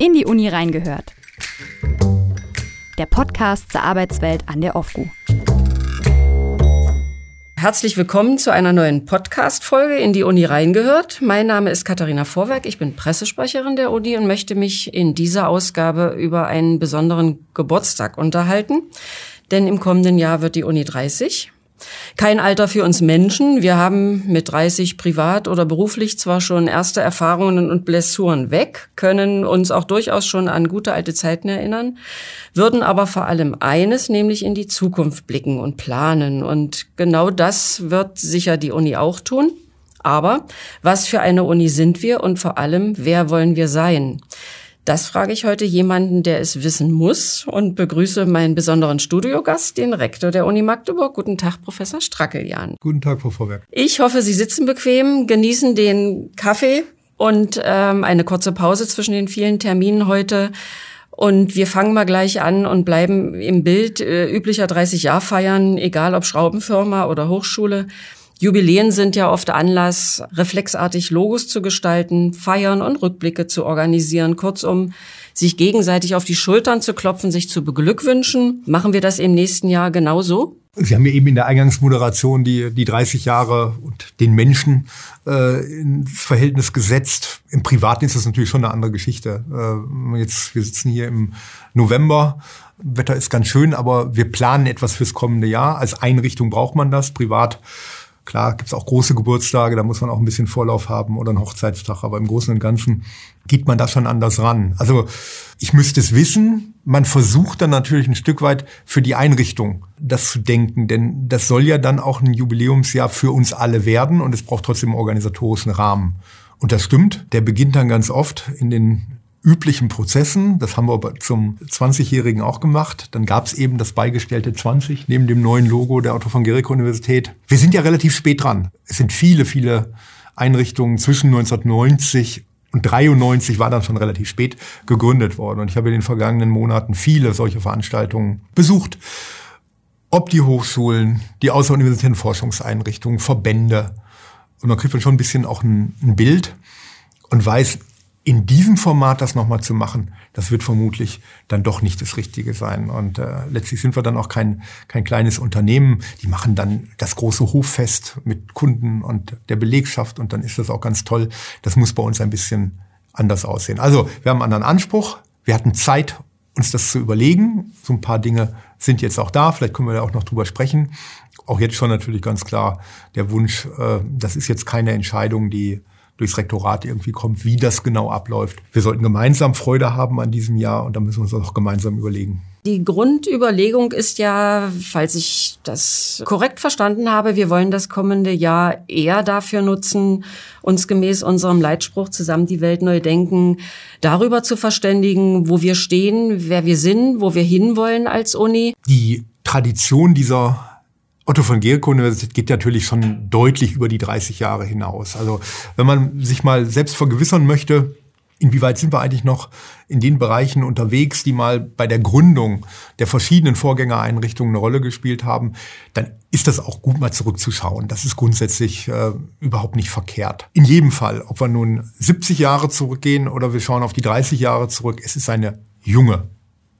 In die Uni reingehört. Der Podcast zur Arbeitswelt an der OFGU. Herzlich willkommen zu einer neuen Podcast-Folge in die Uni reingehört. Mein Name ist Katharina Vorwerk, ich bin Pressesprecherin der Uni und möchte mich in dieser Ausgabe über einen besonderen Geburtstag unterhalten. Denn im kommenden Jahr wird die Uni 30. Kein Alter für uns Menschen. Wir haben mit 30 privat oder beruflich zwar schon erste Erfahrungen und Blessuren weg, können uns auch durchaus schon an gute alte Zeiten erinnern, würden aber vor allem eines, nämlich in die Zukunft blicken und planen. Und genau das wird sicher die Uni auch tun. Aber was für eine Uni sind wir und vor allem, wer wollen wir sein? Das frage ich heute jemanden, der es wissen muss und begrüße meinen besonderen Studiogast, den Rektor der Uni Magdeburg. Guten Tag, Professor Strackeljan. Guten Tag, Frau Vorwerk. Ich hoffe, Sie sitzen bequem, genießen den Kaffee und ähm, eine kurze Pause zwischen den vielen Terminen heute. Und wir fangen mal gleich an und bleiben im Bild äh, üblicher 30 Jahr feiern, egal ob Schraubenfirma oder Hochschule. Jubiläen sind ja oft Anlass, reflexartig Logos zu gestalten, Feiern und Rückblicke zu organisieren. Kurzum, sich gegenseitig auf die Schultern zu klopfen, sich zu beglückwünschen. Machen wir das im nächsten Jahr genauso? Sie haben ja eben in der Eingangsmoderation die, die 30 Jahre und den Menschen äh, ins Verhältnis gesetzt. Im Privaten ist das natürlich schon eine andere Geschichte. Äh, jetzt, wir sitzen hier im November. Wetter ist ganz schön, aber wir planen etwas fürs kommende Jahr. Als Einrichtung braucht man das. Privat Klar gibt's auch große Geburtstage, da muss man auch ein bisschen Vorlauf haben oder einen Hochzeitstag, aber im Großen und Ganzen geht man da schon anders ran. Also ich müsste es wissen. Man versucht dann natürlich ein Stück weit für die Einrichtung das zu denken, denn das soll ja dann auch ein Jubiläumsjahr für uns alle werden und es braucht trotzdem einen organisatorischen Rahmen. Und das stimmt, der beginnt dann ganz oft in den üblichen Prozessen. Das haben wir aber zum 20-Jährigen auch gemacht. Dann gab es eben das beigestellte 20 neben dem neuen Logo der Otto von Guericke Universität. Wir sind ja relativ spät dran. Es sind viele, viele Einrichtungen zwischen 1990 und 93 war dann schon relativ spät gegründet worden. Und ich habe in den vergangenen Monaten viele solche Veranstaltungen besucht. Ob die Hochschulen, die außeruniversitären Forschungseinrichtungen, Verbände. Und man kriegt dann schon ein bisschen auch ein, ein Bild und weiß, in diesem Format das nochmal zu machen, das wird vermutlich dann doch nicht das Richtige sein. Und äh, letztlich sind wir dann auch kein, kein kleines Unternehmen. Die machen dann das große Hoffest mit Kunden und der Belegschaft und dann ist das auch ganz toll. Das muss bei uns ein bisschen anders aussehen. Also wir haben einen anderen Anspruch. Wir hatten Zeit, uns das zu überlegen. So ein paar Dinge sind jetzt auch da. Vielleicht können wir da auch noch drüber sprechen. Auch jetzt schon natürlich ganz klar der Wunsch, äh, das ist jetzt keine Entscheidung, die durchs Rektorat irgendwie kommt, wie das genau abläuft. Wir sollten gemeinsam Freude haben an diesem Jahr und da müssen wir uns auch gemeinsam überlegen. Die Grundüberlegung ist ja, falls ich das korrekt verstanden habe, wir wollen das kommende Jahr eher dafür nutzen, uns gemäß unserem Leitspruch zusammen die Welt neu denken, darüber zu verständigen, wo wir stehen, wer wir sind, wo wir hinwollen als Uni. Die Tradition dieser Otto von Gericke Universität geht natürlich schon deutlich über die 30 Jahre hinaus. Also wenn man sich mal selbst vergewissern möchte, inwieweit sind wir eigentlich noch in den Bereichen unterwegs, die mal bei der Gründung der verschiedenen Vorgängereinrichtungen eine Rolle gespielt haben, dann ist das auch gut mal zurückzuschauen. Das ist grundsätzlich äh, überhaupt nicht verkehrt. In jedem Fall, ob wir nun 70 Jahre zurückgehen oder wir schauen auf die 30 Jahre zurück, es ist eine junge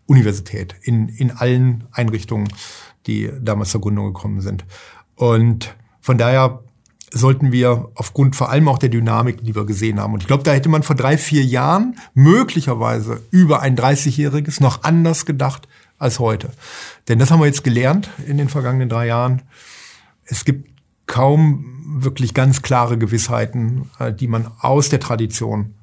Universität in, in allen Einrichtungen die damals zur Gründung gekommen sind. Und von daher sollten wir aufgrund vor allem auch der Dynamik, die wir gesehen haben. Und ich glaube, da hätte man vor drei, vier Jahren möglicherweise über ein 30-Jähriges noch anders gedacht als heute. Denn das haben wir jetzt gelernt in den vergangenen drei Jahren. Es gibt kaum wirklich ganz klare Gewissheiten, äh, die man aus der Tradition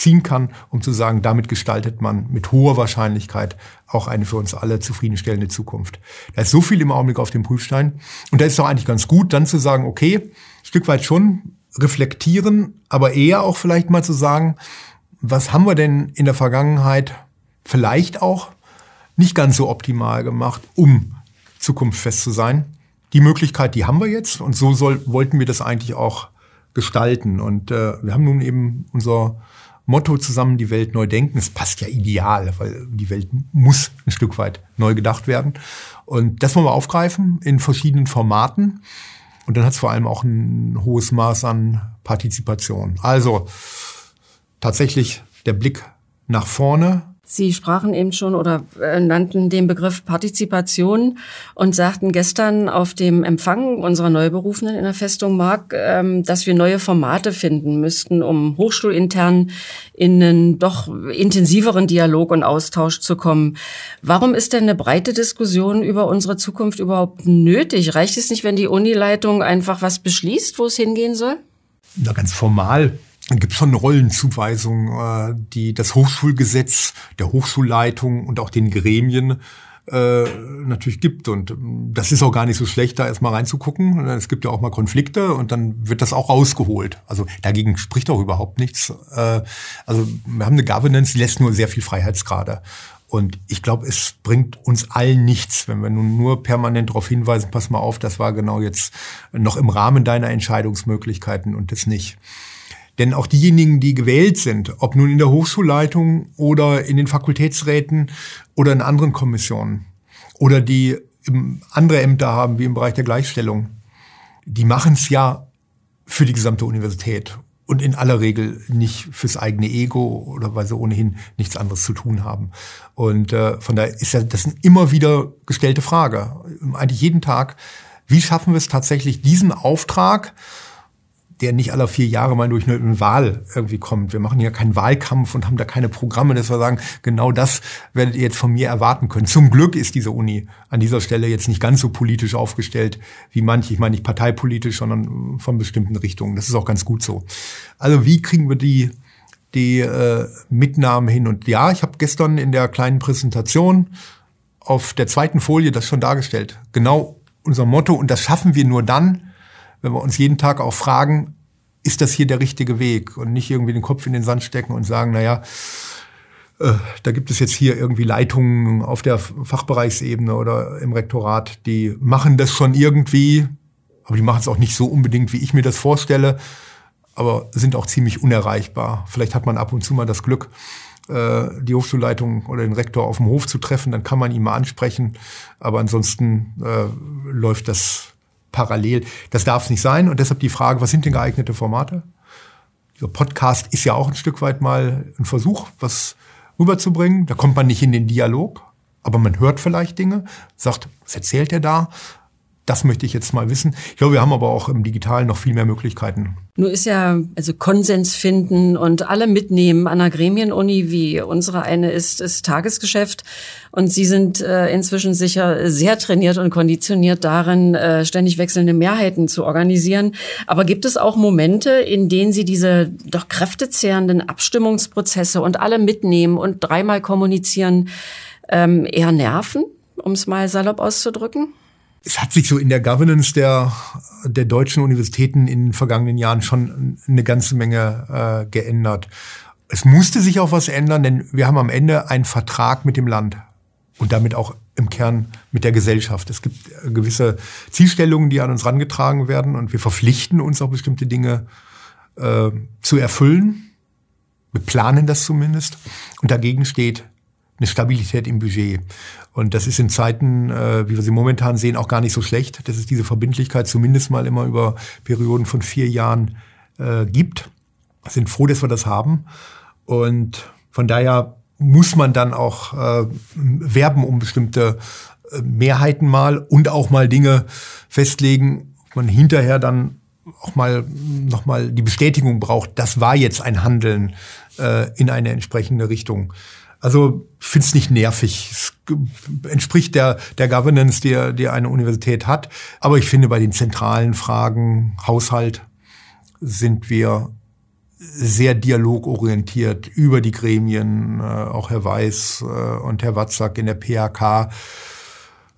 ziehen kann, um zu sagen, damit gestaltet man mit hoher Wahrscheinlichkeit auch eine für uns alle zufriedenstellende Zukunft. Da ist so viel im Augenblick auf dem Prüfstein. Und da ist doch eigentlich ganz gut, dann zu sagen, okay, Stück weit schon reflektieren, aber eher auch vielleicht mal zu sagen, was haben wir denn in der Vergangenheit vielleicht auch nicht ganz so optimal gemacht, um zukunftsfest zu sein. Die Möglichkeit, die haben wir jetzt und so soll, wollten wir das eigentlich auch gestalten. Und äh, wir haben nun eben unser Motto zusammen die Welt neu denken. Es passt ja ideal, weil die Welt muss ein Stück weit neu gedacht werden. Und das wollen wir aufgreifen in verschiedenen Formaten. Und dann hat es vor allem auch ein hohes Maß an Partizipation. Also tatsächlich der Blick nach vorne Sie sprachen eben schon oder äh, nannten den Begriff Partizipation und sagten gestern auf dem Empfang unserer Neuberufenen in der Festung Mark, ähm, dass wir neue Formate finden müssten, um hochschulintern in einen doch intensiveren Dialog und Austausch zu kommen. Warum ist denn eine breite Diskussion über unsere Zukunft überhaupt nötig? Reicht es nicht, wenn die Unileitung einfach was beschließt, wo es hingehen soll? Na, ganz formal gibt schon Rollenzuweisungen, äh, die das Hochschulgesetz der Hochschulleitung und auch den Gremien äh, natürlich gibt. Und ähm, das ist auch gar nicht so schlecht, da erstmal reinzugucken. Es gibt ja auch mal Konflikte und dann wird das auch rausgeholt. Also dagegen spricht auch überhaupt nichts. Äh, also wir haben eine Governance, die lässt nur sehr viel Freiheitsgrade. Und ich glaube, es bringt uns allen nichts, wenn wir nun nur permanent darauf hinweisen, pass mal auf, das war genau jetzt noch im Rahmen deiner Entscheidungsmöglichkeiten und das nicht. Denn auch diejenigen, die gewählt sind, ob nun in der Hochschulleitung oder in den Fakultätsräten oder in anderen Kommissionen oder die andere Ämter haben, wie im Bereich der Gleichstellung, die machen es ja für die gesamte Universität und in aller Regel nicht fürs eigene Ego oder weil sie ohnehin nichts anderes zu tun haben. Und äh, von daher ist ja das eine immer wieder gestellte Frage, eigentlich jeden Tag, wie schaffen wir es tatsächlich, diesen Auftrag, der nicht alle vier Jahre mal durch eine Wahl irgendwie kommt. Wir machen ja keinen Wahlkampf und haben da keine Programme, dass wir sagen, genau das werdet ihr jetzt von mir erwarten können. Zum Glück ist diese Uni an dieser Stelle jetzt nicht ganz so politisch aufgestellt wie manche. Ich meine nicht parteipolitisch, sondern von bestimmten Richtungen. Das ist auch ganz gut so. Also wie kriegen wir die die äh, Mitnahmen hin? Und ja, ich habe gestern in der kleinen Präsentation auf der zweiten Folie das schon dargestellt. Genau unser Motto. Und das schaffen wir nur dann, wenn wir uns jeden Tag auch fragen, ist das hier der richtige Weg und nicht irgendwie den Kopf in den Sand stecken und sagen, naja, äh, da gibt es jetzt hier irgendwie Leitungen auf der Fachbereichsebene oder im Rektorat, die machen das schon irgendwie, aber die machen es auch nicht so unbedingt, wie ich mir das vorstelle, aber sind auch ziemlich unerreichbar. Vielleicht hat man ab und zu mal das Glück, äh, die Hochschulleitung oder den Rektor auf dem Hof zu treffen, dann kann man ihn mal ansprechen, aber ansonsten äh, läuft das parallel. Das darf es nicht sein. Und deshalb die Frage, was sind denn geeignete Formate? Der Podcast ist ja auch ein Stück weit mal ein Versuch, was rüberzubringen. Da kommt man nicht in den Dialog, aber man hört vielleicht Dinge, sagt, was erzählt er da? Das möchte ich jetzt mal wissen. Ich glaube, wir haben aber auch im Digitalen noch viel mehr Möglichkeiten. Nur ist ja also Konsens finden und alle mitnehmen an einer Gremienuni, wie unsere eine ist, ist Tagesgeschäft. Und Sie sind äh, inzwischen sicher sehr trainiert und konditioniert darin, äh, ständig wechselnde Mehrheiten zu organisieren. Aber gibt es auch Momente, in denen Sie diese doch kräftezehrenden Abstimmungsprozesse und alle mitnehmen und dreimal kommunizieren ähm, eher nerven, um es mal salopp auszudrücken? Es hat sich so in der Governance der, der deutschen Universitäten in den vergangenen Jahren schon eine ganze Menge äh, geändert. Es musste sich auch was ändern, denn wir haben am Ende einen Vertrag mit dem Land und damit auch im Kern mit der Gesellschaft. Es gibt äh, gewisse Zielstellungen, die an uns rangetragen werden und wir verpflichten uns auch bestimmte Dinge äh, zu erfüllen. Wir planen das zumindest. Und dagegen steht eine Stabilität im Budget. Und das ist in Zeiten, äh, wie wir sie momentan sehen, auch gar nicht so schlecht, dass es diese Verbindlichkeit zumindest mal immer über Perioden von vier Jahren äh, gibt. Sind froh, dass wir das haben. Und von daher muss man dann auch äh, werben um bestimmte äh, Mehrheiten mal und auch mal Dinge festlegen, man hinterher dann auch mal noch mal die Bestätigung braucht, das war jetzt ein Handeln äh, in eine entsprechende Richtung. Also ich finde es nicht nervig. Es entspricht der, der Governance, die, die eine Universität hat. Aber ich finde, bei den zentralen Fragen Haushalt sind wir sehr dialogorientiert über die Gremien, äh, auch Herr Weiß äh, und Herr Watzak in der PHK.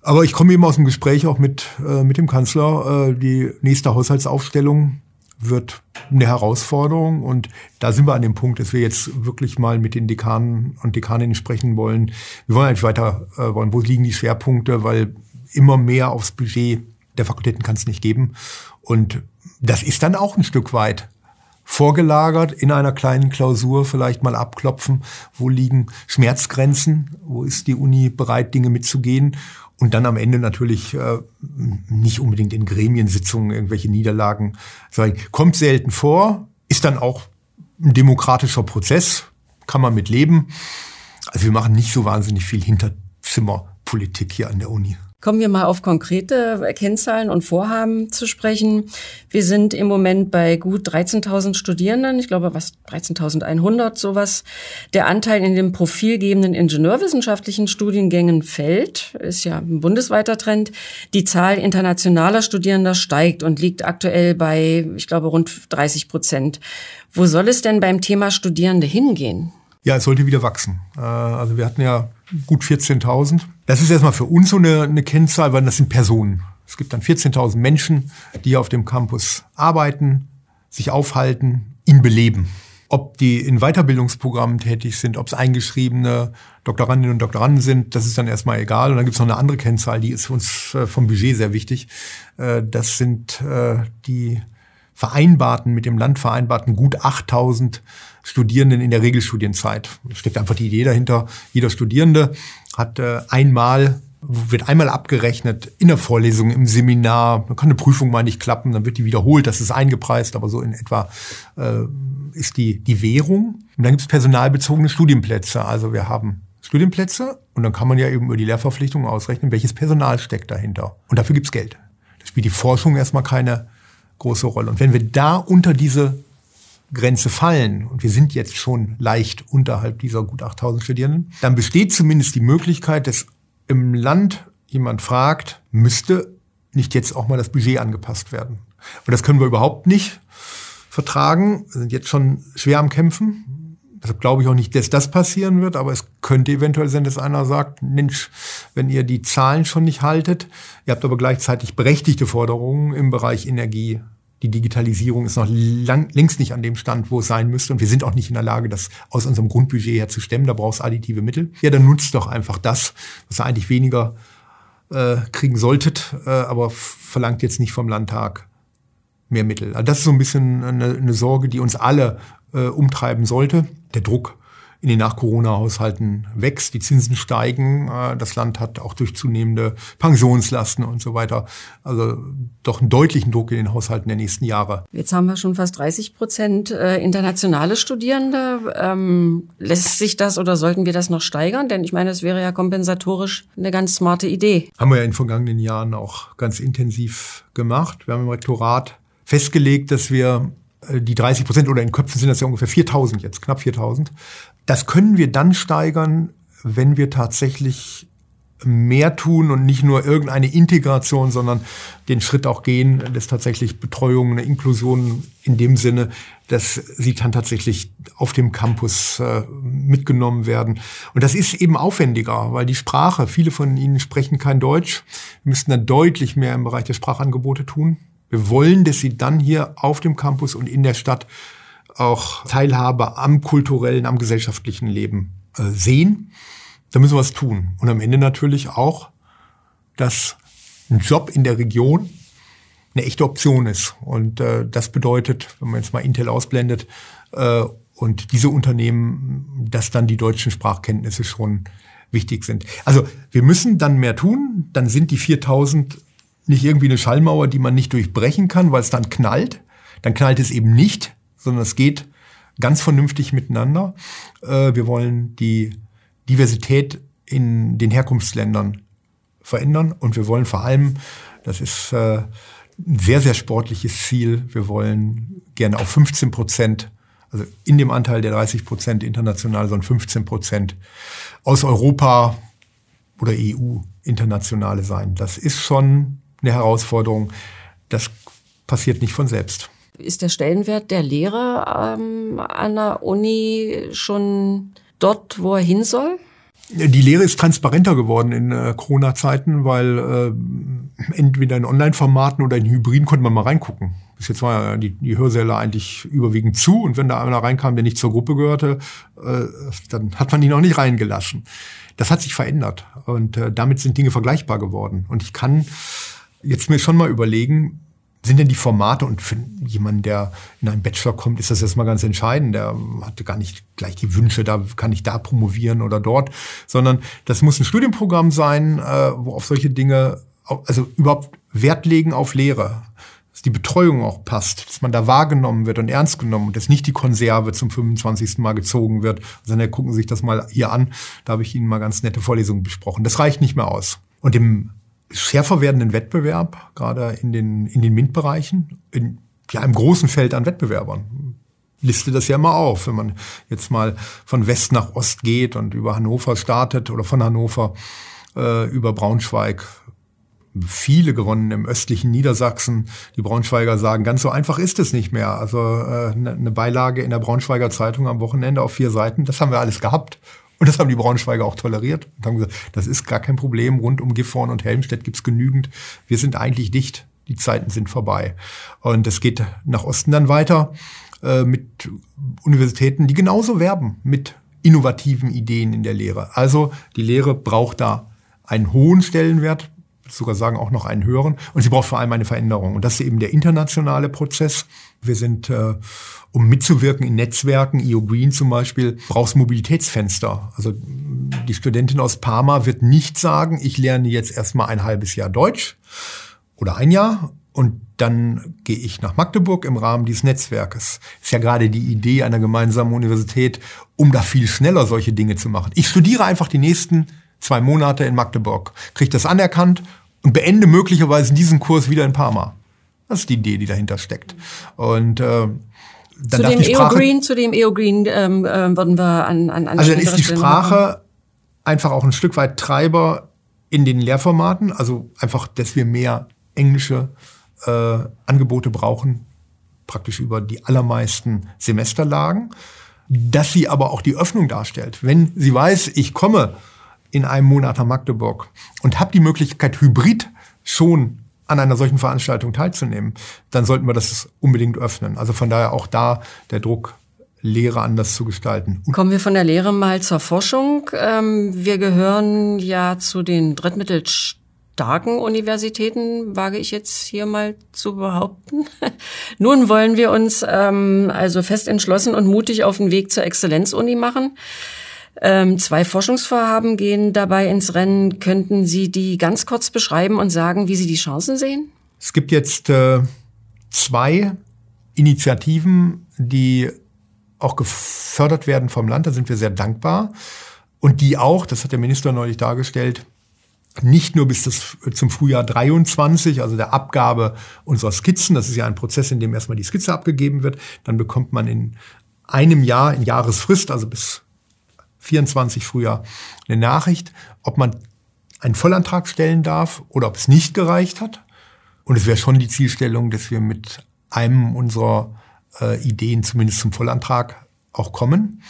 Aber ich komme eben aus dem Gespräch auch mit, äh, mit dem Kanzler. Die nächste Haushaltsaufstellung wird eine Herausforderung. Und da sind wir an dem Punkt, dass wir jetzt wirklich mal mit den Dekanen und Dekaninnen sprechen wollen. Wir wollen eigentlich weiter äh, wollen, wo liegen die Schwerpunkte, weil immer mehr aufs Budget der Fakultäten kann es nicht geben. Und das ist dann auch ein Stück weit vorgelagert in einer kleinen Klausur vielleicht mal abklopfen, wo liegen Schmerzgrenzen, wo ist die Uni bereit, Dinge mitzugehen und dann am Ende natürlich äh, nicht unbedingt in Gremiensitzungen irgendwelche Niederlagen sagen. Kommt selten vor, ist dann auch ein demokratischer Prozess. kann man mit leben. Also wir machen nicht so wahnsinnig viel Hinterzimmerpolitik hier an der Uni. Kommen wir mal auf konkrete Kennzahlen und Vorhaben zu sprechen. Wir sind im Moment bei gut 13.000 Studierenden, ich glaube was 13.100 sowas. Der Anteil in den profilgebenden ingenieurwissenschaftlichen Studiengängen fällt, ist ja ein bundesweiter Trend. Die Zahl internationaler Studierender steigt und liegt aktuell bei, ich glaube, rund 30 Prozent. Wo soll es denn beim Thema Studierende hingehen? Ja, es sollte wieder wachsen. Äh, also wir hatten ja gut 14.000. Das ist erstmal für uns so eine, eine Kennzahl, weil das sind Personen. Es gibt dann 14.000 Menschen, die auf dem Campus arbeiten, sich aufhalten, ihn beleben. Ob die in Weiterbildungsprogrammen tätig sind, ob es eingeschriebene Doktorandinnen und Doktoranden sind, das ist dann erstmal egal. Und dann gibt es noch eine andere Kennzahl, die ist für uns äh, vom Budget sehr wichtig. Äh, das sind die vereinbarten, mit dem Land vereinbarten gut 8000 Studierenden in der Regelstudienzeit. Da steckt einfach die Idee dahinter. Jeder Studierende hat äh, einmal wird einmal abgerechnet in der Vorlesung, im Seminar. Dann kann eine Prüfung mal nicht klappen, dann wird die wiederholt. Das ist eingepreist, aber so in etwa äh, ist die, die Währung. Und dann gibt es personalbezogene Studienplätze. Also wir haben Studienplätze und dann kann man ja eben über die Lehrverpflichtung ausrechnen, welches Personal steckt dahinter. Und dafür gibt's Geld. Das spielt die Forschung erstmal keine große Rolle. Und wenn wir da unter diese Grenze fallen, und wir sind jetzt schon leicht unterhalb dieser gut 8000 Studierenden, dann besteht zumindest die Möglichkeit, dass im Land jemand fragt, müsste nicht jetzt auch mal das Budget angepasst werden. Und das können wir überhaupt nicht vertragen. Wir sind jetzt schon schwer am Kämpfen. Deshalb glaube ich auch nicht, dass das passieren wird, aber es könnte eventuell sein, dass einer sagt, Mensch, wenn ihr die Zahlen schon nicht haltet, ihr habt aber gleichzeitig berechtigte Forderungen im Bereich Energie, die Digitalisierung ist noch lang, längst nicht an dem Stand, wo es sein müsste. Und wir sind auch nicht in der Lage, das aus unserem Grundbudget her zu stemmen. Da brauchst additive Mittel. Ja, dann nutzt doch einfach das, was ihr eigentlich weniger äh, kriegen solltet, äh, aber verlangt jetzt nicht vom Landtag mehr Mittel. Also das ist so ein bisschen eine, eine Sorge, die uns alle äh, umtreiben sollte. Der Druck in den Nach-Corona-Haushalten wächst, die Zinsen steigen, äh, das Land hat auch durch zunehmende Pensionslasten und so weiter, also doch einen deutlichen Druck in den Haushalten der nächsten Jahre. Jetzt haben wir schon fast 30 Prozent äh, internationale Studierende. Ähm, lässt sich das oder sollten wir das noch steigern? Denn ich meine, es wäre ja kompensatorisch eine ganz smarte Idee. Haben wir ja in den vergangenen Jahren auch ganz intensiv gemacht. Wir haben im Rektorat festgelegt, dass wir äh, die 30 Prozent oder in Köpfen sind das ja ungefähr 4000 jetzt, knapp 4000, das können wir dann steigern, wenn wir tatsächlich mehr tun und nicht nur irgendeine Integration, sondern den Schritt auch gehen, dass tatsächlich Betreuung, eine Inklusion in dem Sinne, dass sie dann tatsächlich auf dem Campus äh, mitgenommen werden. Und das ist eben aufwendiger, weil die Sprache, viele von ihnen sprechen kein Deutsch, wir müssten dann deutlich mehr im Bereich der Sprachangebote tun. Wir wollen, dass sie dann hier auf dem Campus und in der Stadt auch Teilhabe am kulturellen, am gesellschaftlichen Leben äh, sehen. Da müssen wir was tun. Und am Ende natürlich auch, dass ein Job in der Region eine echte Option ist. Und äh, das bedeutet, wenn man jetzt mal Intel ausblendet, äh, und diese Unternehmen, dass dann die deutschen Sprachkenntnisse schon wichtig sind. Also wir müssen dann mehr tun, dann sind die 4000 nicht irgendwie eine Schallmauer, die man nicht durchbrechen kann, weil es dann knallt. Dann knallt es eben nicht, sondern es geht ganz vernünftig miteinander. Äh, wir wollen die Diversität in den Herkunftsländern verändern und wir wollen vor allem, das ist äh, ein sehr, sehr sportliches Ziel, wir wollen gerne auf 15 Prozent, also in dem Anteil der 30 Prozent international, sondern 15 Prozent aus Europa oder EU internationale sein. Das ist schon eine Herausforderung. Das passiert nicht von selbst. Ist der Stellenwert der Lehre ähm, an der Uni schon dort, wo er hin soll? Die Lehre ist transparenter geworden in äh, Corona-Zeiten, weil äh, entweder in Online-Formaten oder in Hybriden konnte man mal reingucken. Bis jetzt war ja die, die Hörsäle eigentlich überwiegend zu und wenn da einer reinkam, der nicht zur Gruppe gehörte, äh, dann hat man ihn auch nicht reingelassen. Das hat sich verändert und äh, damit sind Dinge vergleichbar geworden. Und ich kann jetzt mir schon mal überlegen, sind denn die Formate und für jemanden, der in einen Bachelor kommt, ist das erstmal ganz entscheidend. Der hatte gar nicht gleich die Wünsche, da kann ich da promovieren oder dort, sondern das muss ein Studienprogramm sein, äh, wo auf solche Dinge, also überhaupt Wert legen auf Lehre. dass die Betreuung auch passt, dass man da wahrgenommen wird und ernst genommen und dass nicht die Konserve zum 25. Mal gezogen wird, sondern gucken Sie sich das mal hier an. Da habe ich Ihnen mal ganz nette Vorlesungen besprochen. Das reicht nicht mehr aus. Und im schärfer werdenden Wettbewerb, gerade in den, in den MINT-Bereichen, in ja, einem großen Feld an Wettbewerbern. Liste das ja immer auf, wenn man jetzt mal von West nach Ost geht und über Hannover startet oder von Hannover äh, über Braunschweig, viele gewonnen im östlichen Niedersachsen. Die Braunschweiger sagen, ganz so einfach ist es nicht mehr. Also äh, ne, eine Beilage in der Braunschweiger Zeitung am Wochenende auf vier Seiten, das haben wir alles gehabt. Und das haben die Braunschweiger auch toleriert und haben gesagt, das ist gar kein Problem. Rund um Gifhorn und Helmstedt gibt's genügend. Wir sind eigentlich dicht. Die Zeiten sind vorbei. Und es geht nach Osten dann weiter äh, mit Universitäten, die genauso werben mit innovativen Ideen in der Lehre. Also die Lehre braucht da einen hohen Stellenwert, sogar sagen auch noch einen höheren. Und sie braucht vor allem eine Veränderung. Und das ist eben der internationale Prozess. Wir sind, äh, um mitzuwirken in Netzwerken, EO Green zum Beispiel, brauchst Mobilitätsfenster. Also die Studentin aus Parma wird nicht sagen, ich lerne jetzt erstmal ein halbes Jahr Deutsch oder ein Jahr und dann gehe ich nach Magdeburg im Rahmen dieses Netzwerkes. Ist ja gerade die Idee einer gemeinsamen Universität, um da viel schneller solche Dinge zu machen. Ich studiere einfach die nächsten zwei Monate in Magdeburg, kriege das anerkannt und beende möglicherweise diesen Kurs wieder in Parma. Das ist die Idee, die dahinter steckt. Und äh, dann zu, dem EO Green, zu dem EO Green ähm, äh, würden wir an, an, an Also dann ist die Sprache machen. einfach auch ein Stück weit Treiber in den Lehrformaten. Also einfach, dass wir mehr englische äh, Angebote brauchen, praktisch über die allermeisten Semesterlagen. Dass sie aber auch die Öffnung darstellt. Wenn sie weiß, ich komme in einem Monat nach Magdeburg und habe die Möglichkeit, hybrid schon an einer solchen Veranstaltung teilzunehmen, dann sollten wir das unbedingt öffnen. Also von daher auch da der Druck, Lehre anders zu gestalten. Kommen wir von der Lehre mal zur Forschung. Ähm, wir gehören ja zu den drittmittelstarken Universitäten, wage ich jetzt hier mal zu behaupten. Nun wollen wir uns ähm, also fest entschlossen und mutig auf den Weg zur Exzellenzuni machen. Ähm, zwei Forschungsvorhaben gehen dabei ins Rennen. Könnten Sie die ganz kurz beschreiben und sagen, wie Sie die Chancen sehen? Es gibt jetzt äh, zwei Initiativen, die auch gefördert werden vom Land. Da sind wir sehr dankbar. Und die auch, das hat der Minister neulich dargestellt, nicht nur bis das, zum Frühjahr 23, also der Abgabe unserer Skizzen, das ist ja ein Prozess, in dem erstmal die Skizze abgegeben wird, dann bekommt man in einem Jahr, in Jahresfrist, also bis 24 Frühjahr eine Nachricht, ob man einen Vollantrag stellen darf oder ob es nicht gereicht hat. Und es wäre schon die Zielstellung, dass wir mit einem unserer äh, Ideen zumindest zum Vollantrag auch kommen.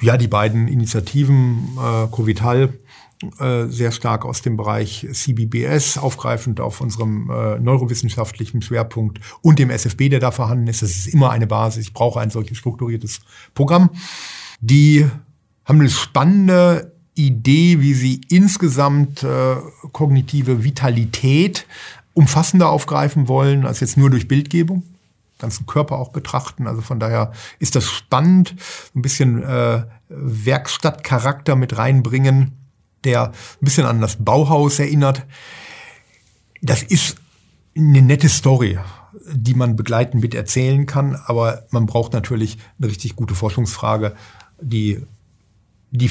Ja, die beiden Initiativen, äh, Covital, äh, sehr stark aus dem Bereich CBBS, aufgreifend auf unserem äh, neurowissenschaftlichen Schwerpunkt und dem SFB, der da vorhanden ist. Das ist immer eine Basis. Ich brauche ein solches strukturiertes Programm. Die haben eine spannende Idee, wie sie insgesamt äh, kognitive Vitalität umfassender aufgreifen wollen, als jetzt nur durch Bildgebung ganzen Körper auch betrachten. Also von daher ist das spannend, ein bisschen äh, Werkstattcharakter mit reinbringen, der ein bisschen an das Bauhaus erinnert. Das ist eine nette Story, die man begleitend mit erzählen kann, aber man braucht natürlich eine richtig gute Forschungsfrage, die die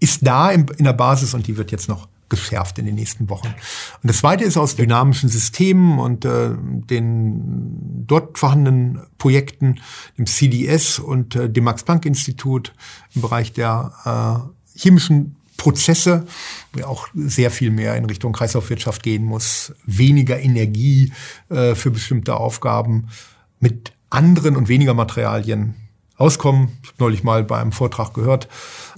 ist da in der Basis und die wird jetzt noch geschärft in den nächsten Wochen. Und das Zweite ist aus dynamischen Systemen und äh, den dort vorhandenen Projekten, dem CDS und äh, dem Max-Planck-Institut im Bereich der äh, chemischen Prozesse, wo auch sehr viel mehr in Richtung Kreislaufwirtschaft gehen muss, weniger Energie äh, für bestimmte Aufgaben mit anderen und weniger Materialien auskommen. Ich habe neulich mal bei einem Vortrag gehört,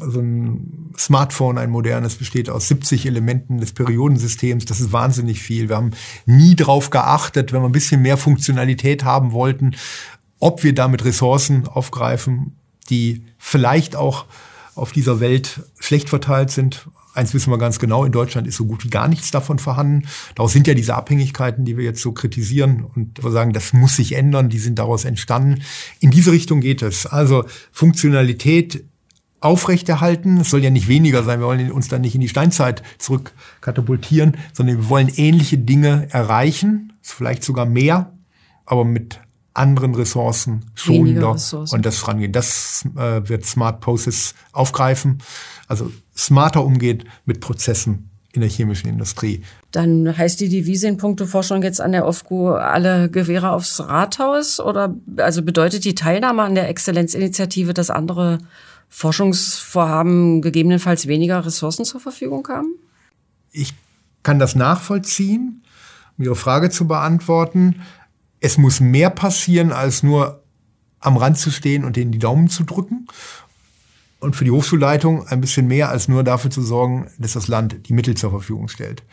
also ein Smartphone, ein modernes, besteht aus 70 Elementen des Periodensystems. Das ist wahnsinnig viel. Wir haben nie darauf geachtet, wenn wir ein bisschen mehr Funktionalität haben wollten, ob wir damit Ressourcen aufgreifen, die vielleicht auch auf dieser Welt schlecht verteilt sind. Eins wissen wir ganz genau, in Deutschland ist so gut wie gar nichts davon vorhanden. Daraus sind ja diese Abhängigkeiten, die wir jetzt so kritisieren und sagen, das muss sich ändern, die sind daraus entstanden. In diese Richtung geht es. Also Funktionalität aufrechterhalten. Es soll ja nicht weniger sein. Wir wollen uns dann nicht in die Steinzeit zurück katapultieren, sondern wir wollen ähnliche Dinge erreichen, vielleicht sogar mehr aber mit anderen Ressourcen schonender Ressourcen. und das rangehen. Das äh, wird Smart Process aufgreifen. Also smarter umgeht mit Prozessen in der chemischen Industrie. Dann heißt die Devise in puncto Forschung jetzt an der OFGU alle Gewehre aufs Rathaus? Oder also bedeutet die Teilnahme an der Exzellenzinitiative, dass andere Forschungsvorhaben gegebenenfalls weniger Ressourcen zur Verfügung haben? Ich kann das nachvollziehen, um Ihre Frage zu beantworten. Es muss mehr passieren, als nur am Rand zu stehen und denen die Daumen zu drücken und für die Hochschulleitung ein bisschen mehr als nur dafür zu sorgen, dass das Land die Mittel zur Verfügung stellt.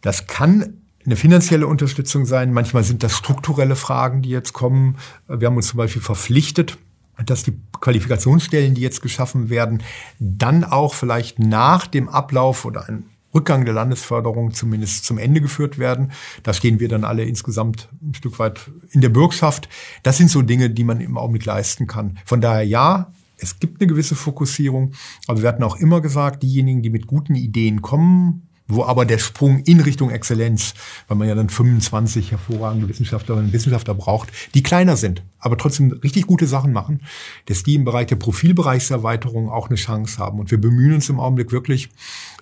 Das kann eine finanzielle Unterstützung sein. Manchmal sind das strukturelle Fragen, die jetzt kommen. Wir haben uns zum Beispiel verpflichtet, dass die Qualifikationsstellen, die jetzt geschaffen werden, dann auch vielleicht nach dem Ablauf oder einem Rückgang der Landesförderung zumindest zum Ende geführt werden. Da stehen wir dann alle insgesamt ein Stück weit in der Bürgschaft. Das sind so Dinge, die man im Augenblick leisten kann. Von daher ja, es gibt eine gewisse Fokussierung, aber wir hatten auch immer gesagt, diejenigen, die mit guten Ideen kommen, wo aber der Sprung in Richtung Exzellenz, weil man ja dann 25 hervorragende Wissenschaftlerinnen und Wissenschaftler braucht, die kleiner sind, aber trotzdem richtig gute Sachen machen, dass die im Bereich der Profilbereichserweiterung auch eine Chance haben. Und wir bemühen uns im Augenblick wirklich,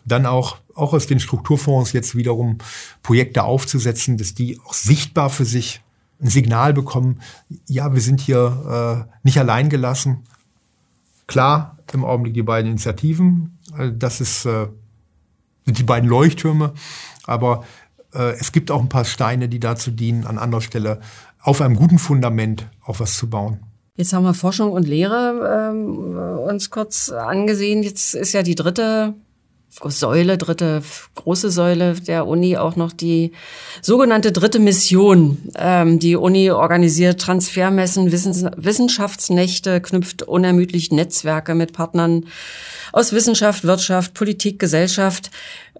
dann auch, auch aus den Strukturfonds jetzt wiederum Projekte aufzusetzen, dass die auch sichtbar für sich ein Signal bekommen, ja, wir sind hier äh, nicht allein gelassen, Klar, im Augenblick die beiden Initiativen, äh, das ist, äh, sind die beiden Leuchttürme, aber äh, es gibt auch ein paar Steine, die dazu dienen, an anderer Stelle auf einem guten Fundament auch was zu bauen. Jetzt haben wir Forschung und Lehre ähm, uns kurz angesehen. Jetzt ist ja die dritte Säule, dritte große Säule der Uni auch noch die sogenannte dritte Mission. Ähm, die Uni organisiert Transfermessen, Wissens Wissenschaftsnächte, knüpft unermüdlich Netzwerke mit Partnern aus Wissenschaft, Wirtschaft, Politik, Gesellschaft.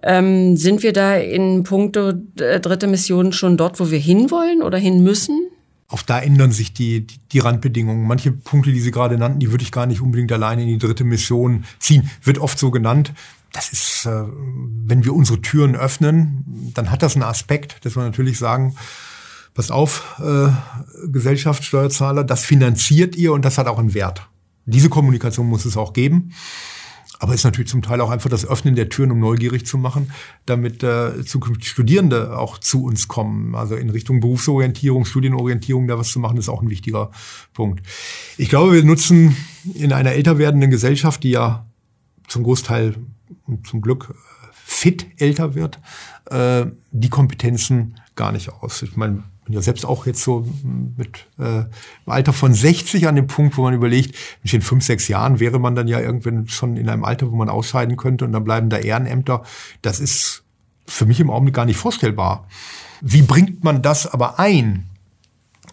Ähm, sind wir da in puncto äh, dritte Mission schon dort, wo wir hinwollen oder hin müssen? Auch da ändern sich die, die, die Randbedingungen. Manche Punkte, die Sie gerade nannten, die würde ich gar nicht unbedingt alleine in die dritte Mission ziehen. Wird oft so genannt das ist, äh, wenn wir unsere Türen öffnen, dann hat das einen Aspekt, dass wir natürlich sagen, passt auf, äh, Gesellschaft, Steuerzahler, das finanziert ihr und das hat auch einen Wert. Diese Kommunikation muss es auch geben. Aber es ist natürlich zum Teil auch einfach das Öffnen der Türen, um neugierig zu machen, damit äh, zukünftig Studierende auch zu uns kommen. Also in Richtung Berufsorientierung, Studienorientierung da was zu machen, ist auch ein wichtiger Punkt. Ich glaube, wir nutzen in einer älter werdenden Gesellschaft, die ja zum Großteil zum Glück äh, fit älter wird, äh, die Kompetenzen gar nicht aus. Ich meine, bin ja selbst auch jetzt so mit äh, im Alter von 60 an dem Punkt, wo man überlegt, in fünf, sechs Jahren wäre man dann ja irgendwann schon in einem Alter, wo man ausscheiden könnte und dann bleiben da Ehrenämter. Das ist für mich im Augenblick gar nicht vorstellbar. Wie bringt man das aber ein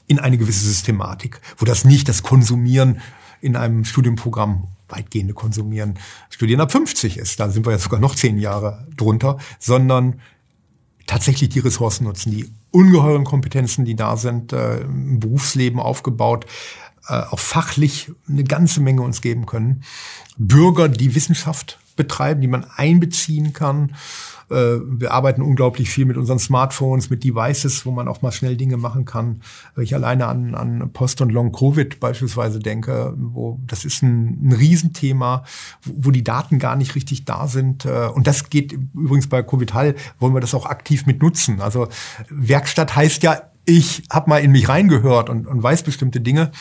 in eine gewisse Systematik, wo das nicht das Konsumieren in einem Studienprogramm weitgehende Konsumieren Studieren ab 50 ist. Da sind wir ja sogar noch zehn Jahre drunter, sondern tatsächlich die Ressourcen nutzen, die ungeheuren Kompetenzen, die da sind, äh, im Berufsleben aufgebaut, äh, auch fachlich eine ganze Menge uns geben können. Bürger, die Wissenschaft betreiben, die man einbeziehen kann wir arbeiten unglaublich viel mit unseren Smartphones, mit Devices, wo man auch mal schnell Dinge machen kann. Ich alleine an, an Post- und Long-Covid beispielsweise denke, wo das ist ein, ein Riesenthema, wo, wo die Daten gar nicht richtig da sind. Äh, und das geht übrigens bei Covital, wollen wir das auch aktiv mit nutzen. Also Werkstatt heißt ja, ich habe mal in mich reingehört und, und weiß bestimmte Dinge.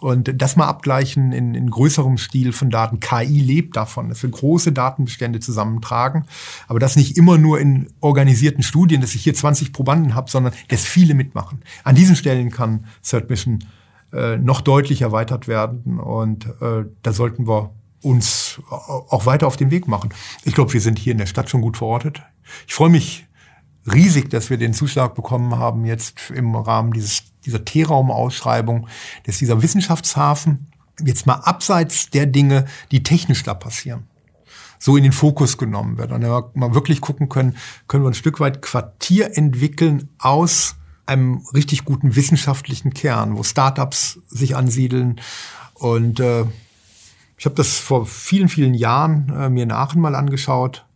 Und das mal abgleichen in, in größerem Stil von Daten. KI lebt davon, dass wir große Datenbestände zusammentragen. Aber das nicht immer nur in organisierten Studien, dass ich hier 20 Probanden habe, sondern dass viele mitmachen. An diesen Stellen kann Third Mission äh, noch deutlich erweitert werden. Und äh, da sollten wir uns auch weiter auf den Weg machen. Ich glaube, wir sind hier in der Stadt schon gut verortet. Ich freue mich riesig, dass wir den Zuschlag bekommen haben jetzt im Rahmen dieses, dieser T-Raum-Ausschreibung, dass dieser Wissenschaftshafen jetzt mal abseits der Dinge, die technisch da passieren, so in den Fokus genommen wird. Und wir mal wirklich gucken können, können wir ein Stück weit Quartier entwickeln aus einem richtig guten wissenschaftlichen Kern, wo Startups sich ansiedeln. Und äh, ich habe das vor vielen, vielen Jahren äh, mir in Aachen mal angeschaut.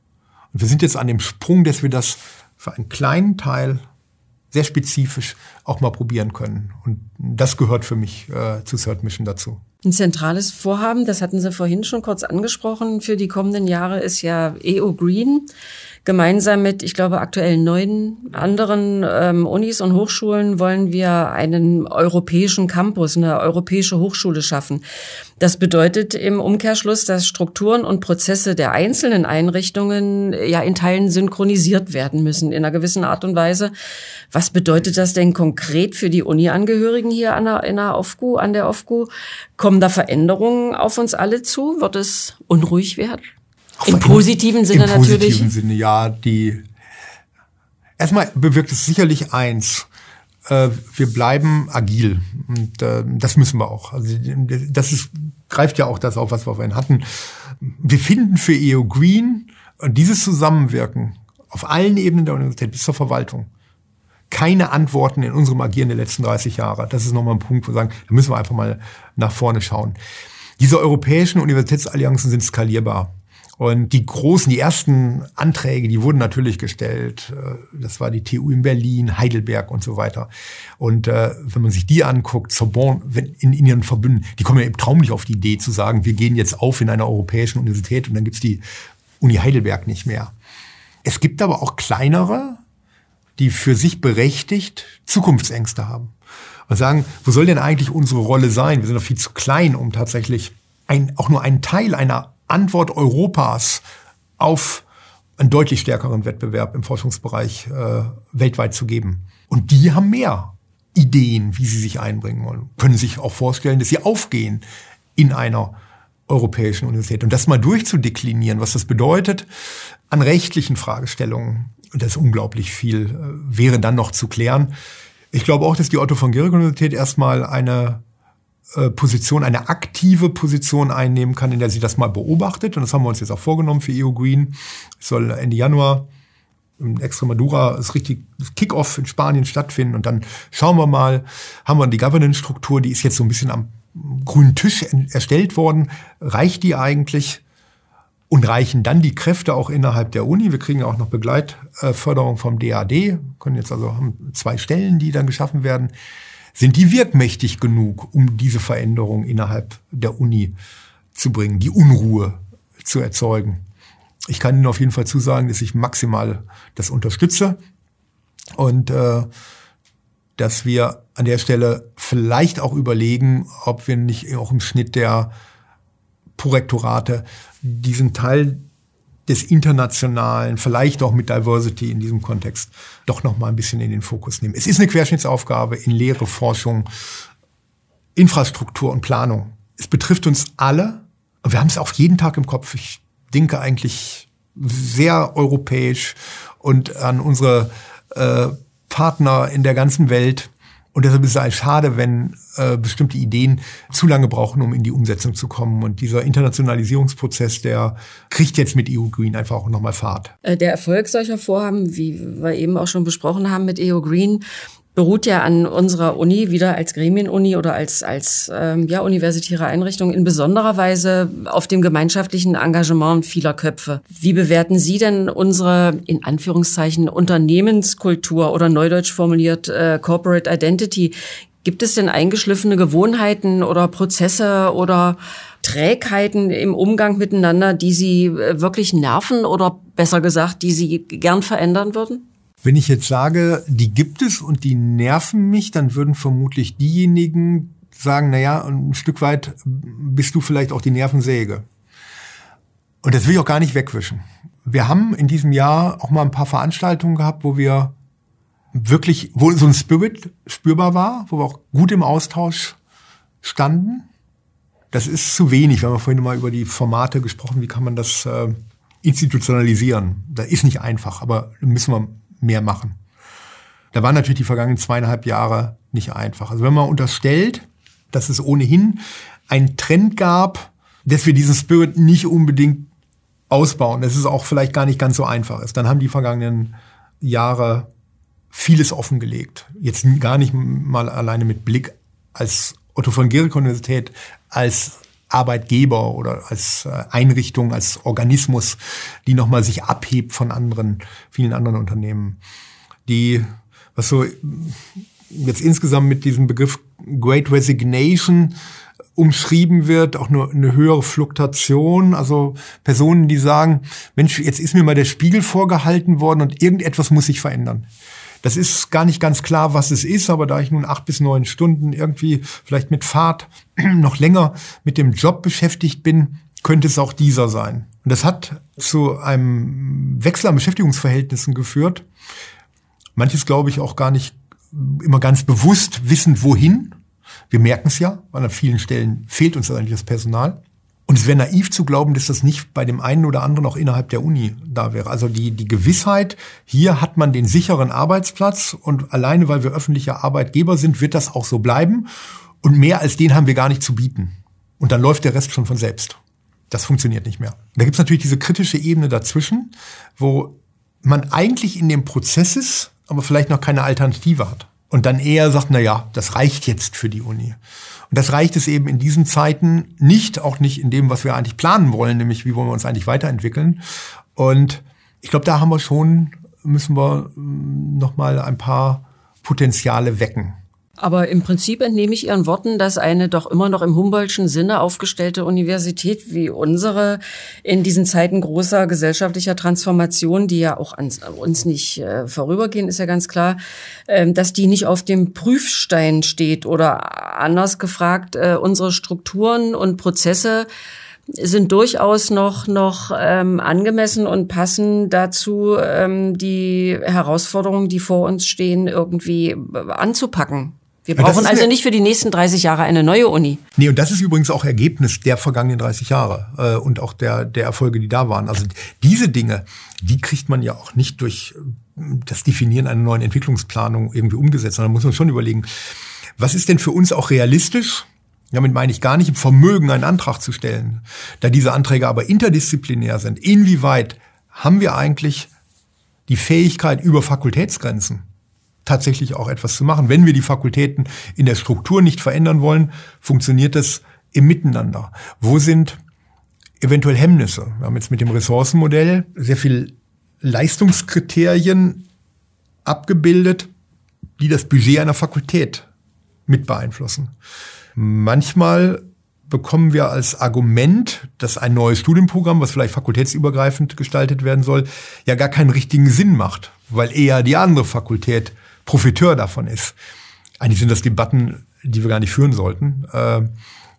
Und wir sind jetzt an dem Sprung, dass wir das für einen kleinen Teil sehr spezifisch auch mal probieren können. Und das gehört für mich äh, zu Third Mission dazu. Ein zentrales Vorhaben, das hatten Sie vorhin schon kurz angesprochen, für die kommenden Jahre ist ja EO Green gemeinsam mit, ich glaube, aktuell neun anderen ähm, Unis und Hochschulen wollen wir einen europäischen Campus, eine europäische Hochschule schaffen. Das bedeutet im Umkehrschluss, dass Strukturen und Prozesse der einzelnen Einrichtungen ja in Teilen synchronisiert werden müssen in einer gewissen Art und Weise. Was bedeutet das denn konkret für die Uni-Angehörigen hier an der, in der OFGU, an der OFGU? Kommen da Veränderungen auf uns alle zu? Wird es unruhig werden? Im positiven Sinne natürlich. Im positiven Sinne, ja. Die Erstmal bewirkt es sicherlich eins. Äh, wir bleiben agil. Und äh, das müssen wir auch. Also das ist, greift ja auch das auf, was wir vorhin hatten. Wir finden für EO Green und dieses Zusammenwirken auf allen Ebenen der Universität bis zur Verwaltung keine Antworten in unserem Agieren der letzten 30 Jahre. Das ist nochmal ein Punkt, wo wir sagen, da müssen wir einfach mal nach vorne schauen. Diese europäischen Universitätsallianzen sind skalierbar. Und die großen, die ersten Anträge, die wurden natürlich gestellt. Äh, das war die TU in Berlin, Heidelberg und so weiter. Und äh, wenn man sich die anguckt, Sorbonne in, in ihren Verbünden, die kommen ja im Traum nicht auf die Idee zu sagen, wir gehen jetzt auf in einer europäischen Universität und dann gibt's die Uni Heidelberg nicht mehr. Es gibt aber auch kleinere, die für sich berechtigt Zukunftsängste haben. Und sagen, wo soll denn eigentlich unsere Rolle sein? Wir sind doch viel zu klein, um tatsächlich ein, auch nur einen Teil einer Antwort Europas auf einen deutlich stärkeren Wettbewerb im Forschungsbereich äh, weltweit zu geben. Und die haben mehr Ideen, wie sie sich einbringen wollen, können sich auch vorstellen, dass sie aufgehen in einer europäischen Universität. Und das mal durchzudeklinieren, was das bedeutet an rechtlichen Fragestellungen, das ist unglaublich viel, äh, wäre dann noch zu klären. Ich glaube auch, dass die Otto von Guericke Universität erstmal eine Position, eine aktive Position einnehmen kann, in der sie das mal beobachtet. Und das haben wir uns jetzt auch vorgenommen für EU Green. Es soll Ende Januar in Extremadura das richtig Kickoff in Spanien stattfinden. Und dann schauen wir mal, haben wir die Governance-Struktur, die ist jetzt so ein bisschen am grünen Tisch erstellt worden. Reicht die eigentlich? Und reichen dann die Kräfte auch innerhalb der Uni? Wir kriegen auch noch Begleitförderung vom DAD, können jetzt also haben zwei Stellen, die dann geschaffen werden sind die wirkmächtig genug, um diese Veränderung innerhalb der Uni zu bringen, die Unruhe zu erzeugen? Ich kann Ihnen auf jeden Fall zusagen, dass ich maximal das unterstütze und äh, dass wir an der Stelle vielleicht auch überlegen, ob wir nicht auch im Schnitt der Prorektorate diesen Teil des Internationalen, vielleicht auch mit Diversity in diesem Kontext, doch noch mal ein bisschen in den Fokus nehmen. Es ist eine Querschnittsaufgabe in Lehre, Forschung, Infrastruktur und Planung. Es betrifft uns alle und wir haben es auch jeden Tag im Kopf. Ich denke eigentlich sehr europäisch und an unsere äh, Partner in der ganzen Welt, und deshalb ist es halt schade, wenn äh, bestimmte Ideen zu lange brauchen, um in die Umsetzung zu kommen. Und dieser Internationalisierungsprozess, der kriegt jetzt mit EU Green einfach auch nochmal Fahrt. Äh, der Erfolg solcher Vorhaben, wie wir eben auch schon besprochen haben mit EU Green, beruht ja an unserer Uni wieder als Gremienuni oder als als ähm, ja universitäre Einrichtung in besonderer Weise auf dem gemeinschaftlichen Engagement vieler Köpfe. Wie bewerten Sie denn unsere in Anführungszeichen Unternehmenskultur oder neudeutsch formuliert äh, Corporate Identity? Gibt es denn eingeschliffene Gewohnheiten oder Prozesse oder Trägheiten im Umgang miteinander, die Sie äh, wirklich nerven oder besser gesagt, die Sie gern verändern würden? Wenn ich jetzt sage, die gibt es und die nerven mich, dann würden vermutlich diejenigen sagen, na ja, ein Stück weit bist du vielleicht auch die Nervensäge. Und das will ich auch gar nicht wegwischen. Wir haben in diesem Jahr auch mal ein paar Veranstaltungen gehabt, wo wir wirklich, wo so ein Spirit spürbar war, wo wir auch gut im Austausch standen. Das ist zu wenig. Wir haben vorhin mal über die Formate gesprochen, wie kann man das äh, institutionalisieren. Das ist nicht einfach, aber müssen wir mehr machen. Da waren natürlich die vergangenen zweieinhalb Jahre nicht einfach. Also wenn man unterstellt, dass es ohnehin einen Trend gab, dass wir diesen Spirit nicht unbedingt ausbauen, dass es auch vielleicht gar nicht ganz so einfach ist, dann haben die vergangenen Jahre vieles offengelegt. Jetzt gar nicht mal alleine mit Blick als Otto von Guericke Universität, als Arbeitgeber oder als äh, Einrichtung, als Organismus, die nochmal sich abhebt von anderen, vielen anderen Unternehmen. Die was so jetzt insgesamt mit diesem Begriff Great Resignation umschrieben wird, auch nur eine höhere Fluktuation. Also Personen, die sagen, Mensch, jetzt ist mir mal der Spiegel vorgehalten worden und irgendetwas muss sich verändern. Das ist gar nicht ganz klar, was es ist, aber da ich nun acht bis neun Stunden irgendwie vielleicht mit Fahrt noch länger mit dem Job beschäftigt bin, könnte es auch dieser sein. Und das hat zu einem Wechsel an Beschäftigungsverhältnissen geführt. Manches glaube ich auch gar nicht immer ganz bewusst wissen, wohin. Wir merken es ja, weil an vielen Stellen fehlt uns eigentlich das Personal. Und es wäre naiv zu glauben, dass das nicht bei dem einen oder anderen auch innerhalb der Uni da wäre. Also die, die Gewissheit, hier hat man den sicheren Arbeitsplatz und alleine weil wir öffentliche Arbeitgeber sind, wird das auch so bleiben. Und mehr als den haben wir gar nicht zu bieten. Und dann läuft der Rest schon von selbst. Das funktioniert nicht mehr. Da gibt es natürlich diese kritische Ebene dazwischen, wo man eigentlich in dem Prozess ist, aber vielleicht noch keine Alternative hat. Und dann eher sagt, na ja, das reicht jetzt für die Uni. Und das reicht es eben in diesen Zeiten nicht, auch nicht in dem, was wir eigentlich planen wollen, nämlich wie wollen wir uns eigentlich weiterentwickeln. Und ich glaube, da haben wir schon, müssen wir hm, noch mal ein paar Potenziale wecken. Aber im Prinzip entnehme ich Ihren Worten, dass eine doch immer noch im Humboldtschen Sinne aufgestellte Universität wie unsere in diesen Zeiten großer gesellschaftlicher Transformation, die ja auch an uns nicht äh, vorübergehen, ist ja ganz klar, äh, dass die nicht auf dem Prüfstein steht oder anders gefragt, äh, unsere Strukturen und Prozesse sind durchaus noch noch ähm, angemessen und passen dazu, ähm, die Herausforderungen, die vor uns stehen, irgendwie anzupacken. Wir brauchen also nicht für die nächsten 30 Jahre eine neue Uni. Nee, und das ist übrigens auch Ergebnis der vergangenen 30 Jahre äh, und auch der, der Erfolge, die da waren. Also diese Dinge, die kriegt man ja auch nicht durch äh, das Definieren einer neuen Entwicklungsplanung irgendwie umgesetzt, sondern muss man schon überlegen, was ist denn für uns auch realistisch? Damit meine ich gar nicht im Vermögen, einen Antrag zu stellen. Da diese Anträge aber interdisziplinär sind, inwieweit haben wir eigentlich die Fähigkeit über Fakultätsgrenzen tatsächlich auch etwas zu machen. Wenn wir die Fakultäten in der Struktur nicht verändern wollen, funktioniert das im Miteinander. Wo sind eventuell Hemmnisse? Wir haben jetzt mit dem Ressourcenmodell sehr viel Leistungskriterien abgebildet, die das Budget einer Fakultät mit beeinflussen. Manchmal bekommen wir als Argument, dass ein neues Studienprogramm, was vielleicht fakultätsübergreifend gestaltet werden soll, ja gar keinen richtigen Sinn macht, weil eher die andere Fakultät Profiteur davon ist. Eigentlich sind das Debatten, die wir gar nicht führen sollten. Äh,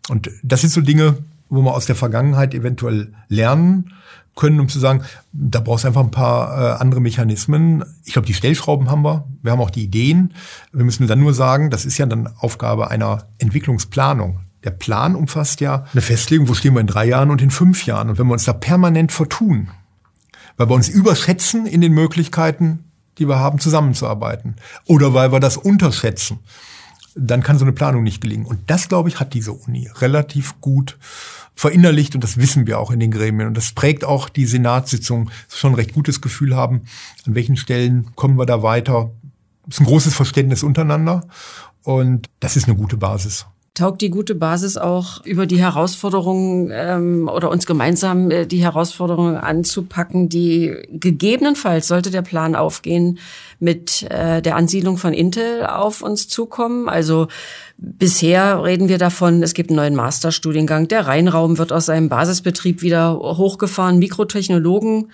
und das sind so Dinge, wo wir aus der Vergangenheit eventuell lernen können, um zu sagen, da brauchst du einfach ein paar äh, andere Mechanismen. Ich glaube, die Stellschrauben haben wir. Wir haben auch die Ideen. Wir müssen dann nur sagen, das ist ja dann Aufgabe einer Entwicklungsplanung. Der Plan umfasst ja eine Festlegung, wo stehen wir in drei Jahren und in fünf Jahren. Und wenn wir uns da permanent vertun, weil wir uns überschätzen in den Möglichkeiten, die wir haben, zusammenzuarbeiten. Oder weil wir das unterschätzen. Dann kann so eine Planung nicht gelingen. Und das, glaube ich, hat diese Uni relativ gut verinnerlicht und das wissen wir auch in den Gremien. Und das prägt auch die Senatssitzung, dass wir schon ein recht gutes Gefühl haben, an welchen Stellen kommen wir da weiter. Es ist ein großes Verständnis untereinander und das ist eine gute Basis taugt die gute Basis auch über die Herausforderungen ähm, oder uns gemeinsam äh, die Herausforderungen anzupacken, die gegebenenfalls, sollte der Plan aufgehen, mit äh, der Ansiedlung von Intel auf uns zukommen. Also bisher reden wir davon, es gibt einen neuen Masterstudiengang, der Rheinraum wird aus seinem Basisbetrieb wieder hochgefahren, Mikrotechnologen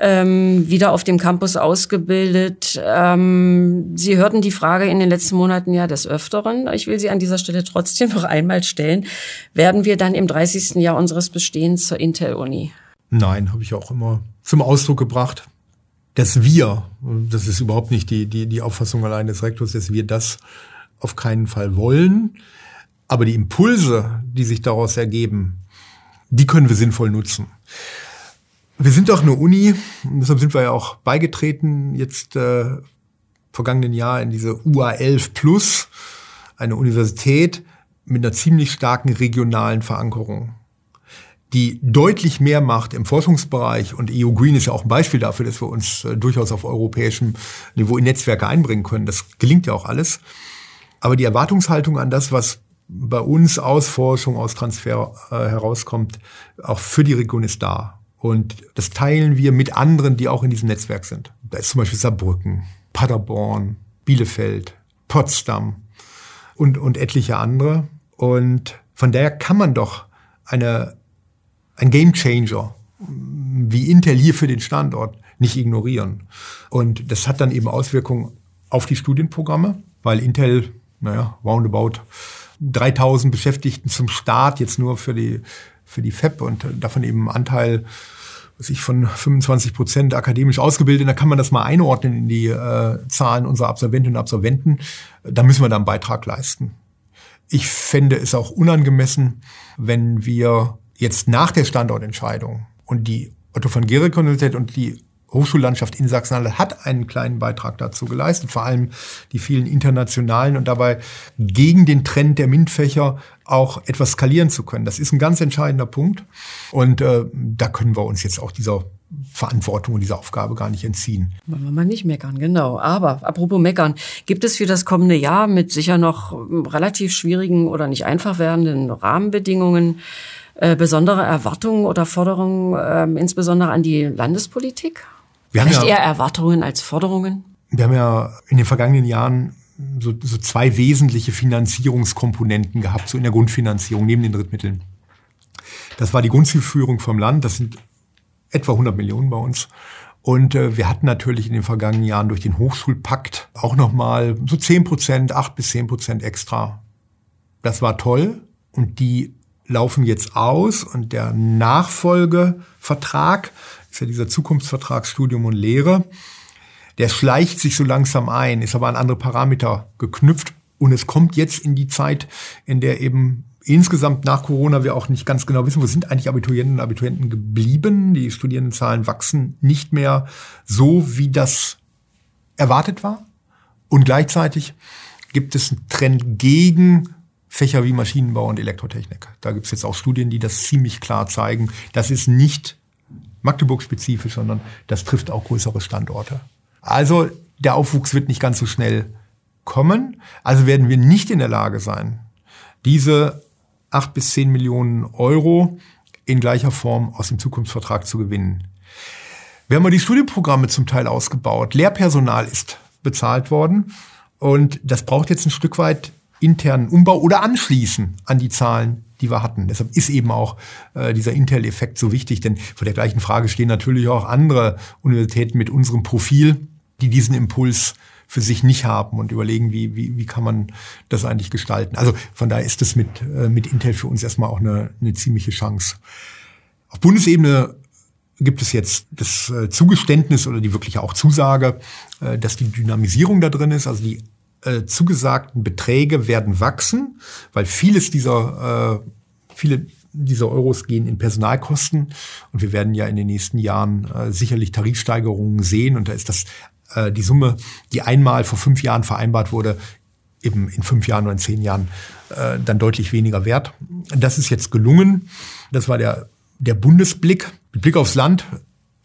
ähm, wieder auf dem Campus ausgebildet. Ähm, Sie hörten die Frage in den letzten Monaten ja des Öfteren. Ich will sie an dieser Stelle trotzdem noch einmal stellen. Werden wir dann im 30. Jahr unseres Bestehens zur Intel-Uni? Nein, habe ich auch immer zum Ausdruck gebracht. Dass wir, das ist überhaupt nicht die, die, die Auffassung allein des Rektors, dass wir das auf keinen Fall wollen. Aber die Impulse, die sich daraus ergeben, die können wir sinnvoll nutzen. Wir sind doch eine Uni, deshalb sind wir ja auch beigetreten jetzt äh, vergangenen Jahr in diese UA11 Plus, eine Universität mit einer ziemlich starken regionalen Verankerung, die deutlich mehr macht im Forschungsbereich und EU Green ist ja auch ein Beispiel dafür, dass wir uns äh, durchaus auf europäischem Niveau in Netzwerke einbringen können. Das gelingt ja auch alles. Aber die Erwartungshaltung an das, was bei uns aus Forschung, aus Transfer äh, herauskommt, auch für die Region ist da. Und das teilen wir mit anderen, die auch in diesem Netzwerk sind. Da ist zum Beispiel Saarbrücken, Paderborn, Bielefeld, Potsdam und, und etliche andere. Und von daher kann man doch eine, ein Gamechanger wie Intel hier für den Standort nicht ignorieren. Und das hat dann eben Auswirkungen auf die Studienprogramme, weil Intel, naja, roundabout 3000 Beschäftigten zum Start jetzt nur für die, für die FEP und davon eben ein Anteil was ich von 25 Prozent akademisch ausgebildet, da kann man das mal einordnen in die äh, Zahlen unserer Absolventinnen und Absolventen. Da müssen wir da einen Beitrag leisten. Ich fände es auch unangemessen, wenn wir jetzt nach der Standortentscheidung und die Otto von Guericke Universität und die Hochschullandschaft in Sachsen-Anhalt hat einen kleinen Beitrag dazu geleistet, vor allem die vielen internationalen und dabei gegen den Trend der MINT-Fächer auch etwas skalieren zu können. Das ist ein ganz entscheidender Punkt und äh, da können wir uns jetzt auch dieser Verantwortung und dieser Aufgabe gar nicht entziehen. Wollen wir mal nicht meckern, genau. Aber apropos meckern, gibt es für das kommende Jahr mit sicher noch relativ schwierigen oder nicht einfach werdenden Rahmenbedingungen äh, besondere Erwartungen oder Forderungen, äh, insbesondere an die Landespolitik? Wir Vielleicht ja, eher Erwartungen als Forderungen? Wir haben ja in den vergangenen Jahren so, so zwei wesentliche Finanzierungskomponenten gehabt, so in der Grundfinanzierung neben den Drittmitteln. Das war die Grundzielführung vom Land, das sind etwa 100 Millionen bei uns. Und äh, wir hatten natürlich in den vergangenen Jahren durch den Hochschulpakt auch nochmal so 10 Prozent, 8 bis 10 Prozent extra. Das war toll. Und die laufen jetzt aus und der Nachfolgevertrag, ist ja dieser Zukunftsvertrag Studium und Lehre, der schleicht sich so langsam ein, ist aber an andere Parameter geknüpft und es kommt jetzt in die Zeit, in der eben insgesamt nach Corona wir auch nicht ganz genau wissen, wo sind eigentlich Abiturienten und Abiturienten geblieben. Die Studierendenzahlen wachsen nicht mehr so, wie das erwartet war. Und gleichzeitig gibt es einen Trend gegen Fächer wie Maschinenbau und Elektrotechnik. Da gibt es jetzt auch Studien, die das ziemlich klar zeigen. Das ist nicht Magdeburg-spezifisch, sondern das trifft auch größere Standorte. Also der Aufwuchs wird nicht ganz so schnell kommen. Also werden wir nicht in der Lage sein, diese acht bis zehn Millionen Euro in gleicher Form aus dem Zukunftsvertrag zu gewinnen. Wir haben mal die Studienprogramme zum Teil ausgebaut. Lehrpersonal ist bezahlt worden. Und das braucht jetzt ein Stück weit internen Umbau oder anschließen an die Zahlen, die wir hatten. Deshalb ist eben auch äh, dieser Intel-Effekt so wichtig, denn vor der gleichen Frage stehen natürlich auch andere Universitäten mit unserem Profil, die diesen Impuls für sich nicht haben und überlegen, wie, wie, wie kann man das eigentlich gestalten. Also von daher ist es mit, äh, mit Intel für uns erstmal auch eine, eine ziemliche Chance. Auf Bundesebene gibt es jetzt das äh, Zugeständnis oder die wirkliche auch Zusage, äh, dass die Dynamisierung da drin ist, also die äh, zugesagten Beträge werden wachsen, weil vieles dieser, äh, viele dieser Euros gehen in Personalkosten und wir werden ja in den nächsten Jahren äh, sicherlich Tarifsteigerungen sehen und da ist das äh, die Summe, die einmal vor fünf Jahren vereinbart wurde, eben in fünf Jahren oder in zehn Jahren äh, dann deutlich weniger wert. Das ist jetzt gelungen. Das war der, der Bundesblick, mit Blick aufs Land,